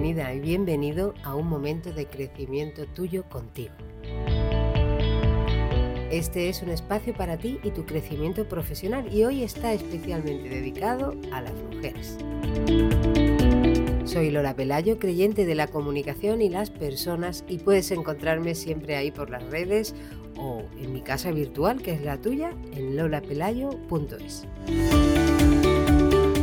Bienvenida y bienvenido a un momento de crecimiento tuyo contigo. Este es un espacio para ti y tu crecimiento profesional y hoy está especialmente dedicado a las mujeres. Soy Lola Pelayo, creyente de la comunicación y las personas y puedes encontrarme siempre ahí por las redes o en mi casa virtual, que es la tuya, en lolapelayo.es.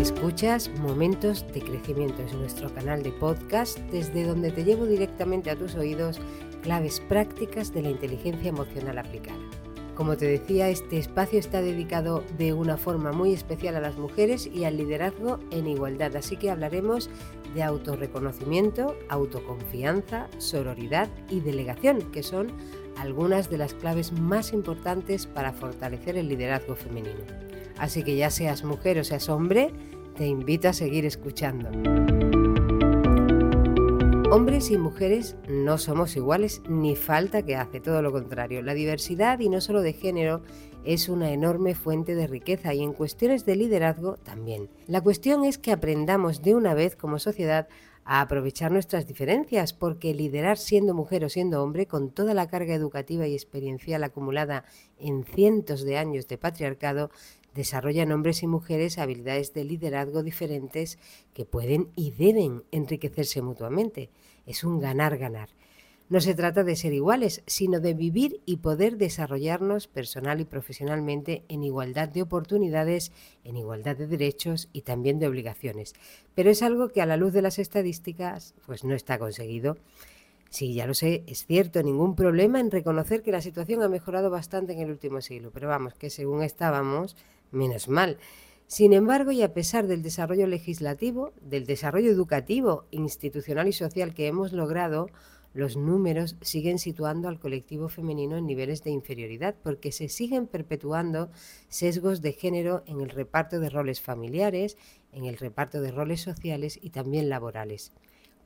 Escuchas Momentos de Crecimiento, es nuestro canal de podcast desde donde te llevo directamente a tus oídos claves prácticas de la inteligencia emocional aplicada. Como te decía, este espacio está dedicado de una forma muy especial a las mujeres y al liderazgo en igualdad, así que hablaremos de autorreconocimiento, autoconfianza, sororidad y delegación, que son algunas de las claves más importantes para fortalecer el liderazgo femenino. Así que ya seas mujer o seas hombre, te invito a seguir escuchando. Hombres y mujeres no somos iguales ni falta que hace, todo lo contrario. La diversidad, y no solo de género, es una enorme fuente de riqueza y en cuestiones de liderazgo también. La cuestión es que aprendamos de una vez como sociedad a aprovechar nuestras diferencias, porque liderar siendo mujer o siendo hombre, con toda la carga educativa y experiencial acumulada en cientos de años de patriarcado, desarrollan hombres y mujeres habilidades de liderazgo diferentes que pueden y deben enriquecerse mutuamente. Es un ganar-ganar. No se trata de ser iguales, sino de vivir y poder desarrollarnos personal y profesionalmente en igualdad de oportunidades, en igualdad de derechos y también de obligaciones. Pero es algo que a la luz de las estadísticas pues no está conseguido. Sí, ya lo sé, es cierto, ningún problema en reconocer que la situación ha mejorado bastante en el último siglo, pero vamos, que según estábamos, menos mal. Sin embargo, y a pesar del desarrollo legislativo, del desarrollo educativo, institucional y social que hemos logrado, los números siguen situando al colectivo femenino en niveles de inferioridad porque se siguen perpetuando sesgos de género en el reparto de roles familiares, en el reparto de roles sociales y también laborales.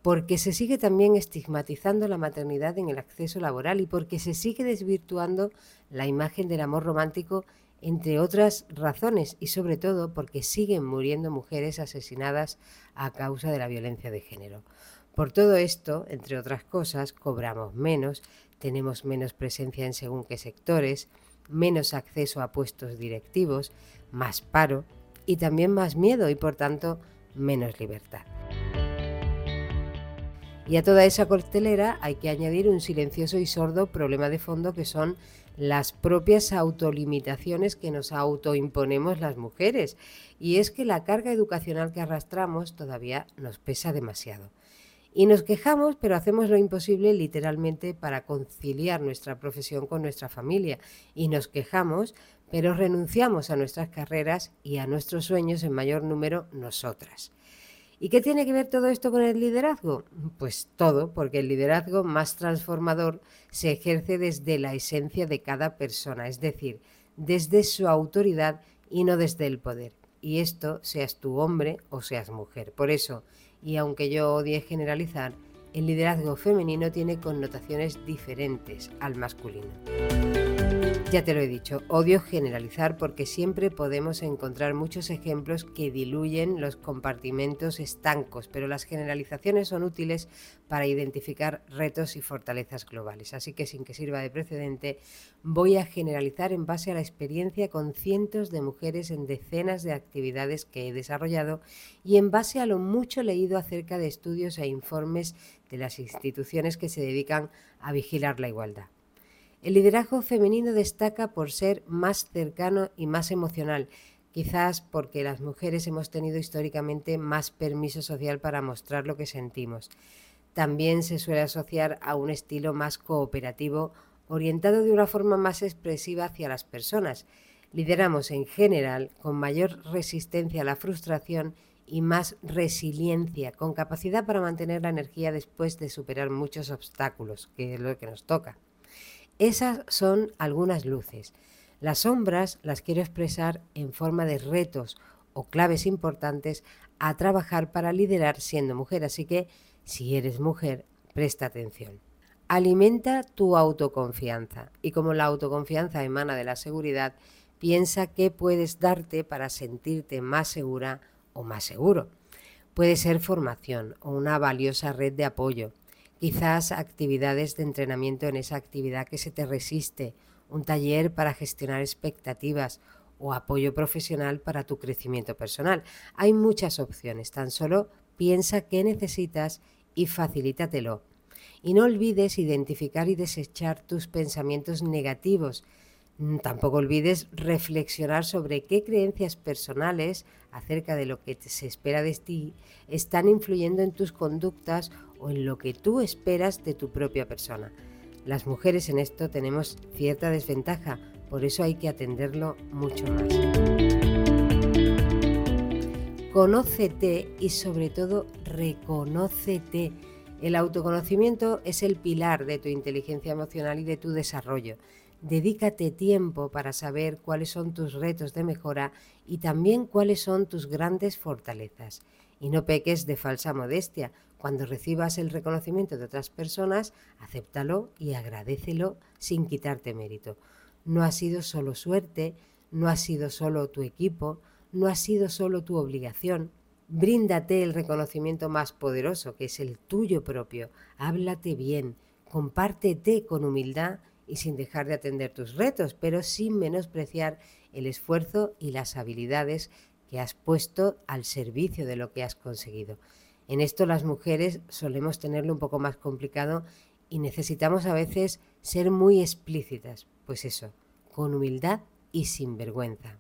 Porque se sigue también estigmatizando la maternidad en el acceso laboral y porque se sigue desvirtuando la imagen del amor romántico entre otras razones y sobre todo porque siguen muriendo mujeres asesinadas a causa de la violencia de género. Por todo esto, entre otras cosas, cobramos menos, tenemos menos presencia en según qué sectores, menos acceso a puestos directivos, más paro y también más miedo y por tanto menos libertad. Y a toda esa costelera hay que añadir un silencioso y sordo problema de fondo que son las propias autolimitaciones que nos autoimponemos las mujeres. Y es que la carga educacional que arrastramos todavía nos pesa demasiado. Y nos quejamos, pero hacemos lo imposible literalmente para conciliar nuestra profesión con nuestra familia. Y nos quejamos, pero renunciamos a nuestras carreras y a nuestros sueños en mayor número nosotras. ¿Y qué tiene que ver todo esto con el liderazgo? Pues todo, porque el liderazgo más transformador se ejerce desde la esencia de cada persona, es decir, desde su autoridad y no desde el poder. Y esto seas tú hombre o seas mujer. Por eso, y aunque yo odie generalizar, el liderazgo femenino tiene connotaciones diferentes al masculino. Ya te lo he dicho, odio generalizar porque siempre podemos encontrar muchos ejemplos que diluyen los compartimentos estancos, pero las generalizaciones son útiles para identificar retos y fortalezas globales. Así que sin que sirva de precedente, voy a generalizar en base a la experiencia con cientos de mujeres en decenas de actividades que he desarrollado y en base a lo mucho leído acerca de estudios e informes de las instituciones que se dedican a vigilar la igualdad. El liderazgo femenino destaca por ser más cercano y más emocional, quizás porque las mujeres hemos tenido históricamente más permiso social para mostrar lo que sentimos. También se suele asociar a un estilo más cooperativo, orientado de una forma más expresiva hacia las personas. Lideramos en general con mayor resistencia a la frustración y más resiliencia, con capacidad para mantener la energía después de superar muchos obstáculos, que es lo que nos toca. Esas son algunas luces. Las sombras las quiero expresar en forma de retos o claves importantes a trabajar para liderar siendo mujer. Así que si eres mujer, presta atención. Alimenta tu autoconfianza y como la autoconfianza emana de la seguridad, piensa qué puedes darte para sentirte más segura o más seguro. Puede ser formación o una valiosa red de apoyo, quizás actividades de entrenamiento en esa actividad que se te resiste, un taller para gestionar expectativas o apoyo profesional para tu crecimiento personal. Hay muchas opciones, tan solo piensa qué necesitas y facilítatelo. Y no olvides identificar y desechar tus pensamientos negativos. Mm, tampoco olvides reflexionar sobre qué creencias personales acerca de lo que se espera de ti están influyendo en tus conductas o en lo que tú esperas de tu propia persona. Las mujeres en esto tenemos cierta desventaja, por eso hay que atenderlo mucho más. Conócete y sobre todo reconócete. El autoconocimiento es el pilar de tu inteligencia emocional y de tu desarrollo. Dedícate tiempo para saber cuáles son tus retos de mejora y también cuáles son tus grandes fortalezas. Y no peques de falsa modestia. Cuando recibas el reconocimiento de otras personas, acéptalo y agradecelo sin quitarte mérito. No ha sido solo suerte, no ha sido solo tu equipo, no ha sido solo tu obligación. Bríndate el reconocimiento más poderoso, que es el tuyo propio. Háblate bien, compártete con humildad y sin dejar de atender tus retos, pero sin menospreciar el esfuerzo y las habilidades que has puesto al servicio de lo que has conseguido. En esto las mujeres solemos tenerlo un poco más complicado y necesitamos a veces ser muy explícitas, pues eso, con humildad y sin vergüenza.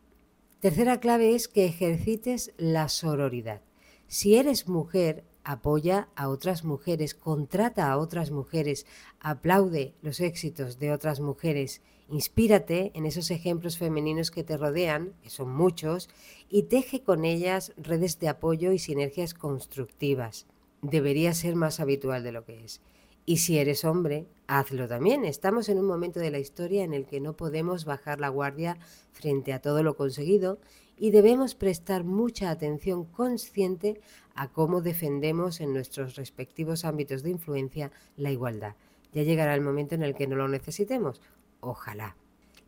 Tercera clave es que ejercites la sororidad. Si eres mujer, apoya a otras mujeres, contrata a otras mujeres, aplaude los éxitos de otras mujeres, inspírate en esos ejemplos femeninos que te rodean, que son muchos, y teje con ellas redes de apoyo y sinergias constructivas. Debería ser más habitual de lo que es. Y si eres hombre, hazlo también. Estamos en un momento de la historia en el que no podemos bajar la guardia frente a todo lo conseguido y debemos prestar mucha atención consciente a cómo defendemos en nuestros respectivos ámbitos de influencia la igualdad. Ya llegará el momento en el que no lo necesitemos. Ojalá.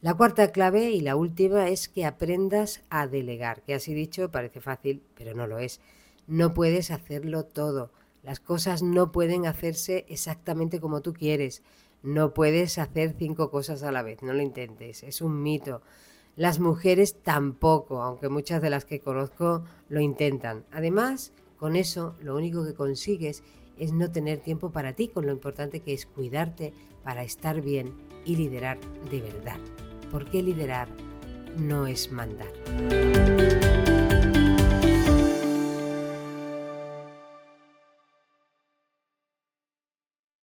La cuarta clave y la última es que aprendas a delegar, que así dicho parece fácil, pero no lo es. No puedes hacerlo todo. Las cosas no pueden hacerse exactamente como tú quieres. No puedes hacer cinco cosas a la vez, no lo intentes, es un mito. Las mujeres tampoco, aunque muchas de las que conozco lo intentan. Además, con eso lo único que consigues es no tener tiempo para ti, con lo importante que es cuidarte para estar bien y liderar de verdad. Porque liderar no es mandar.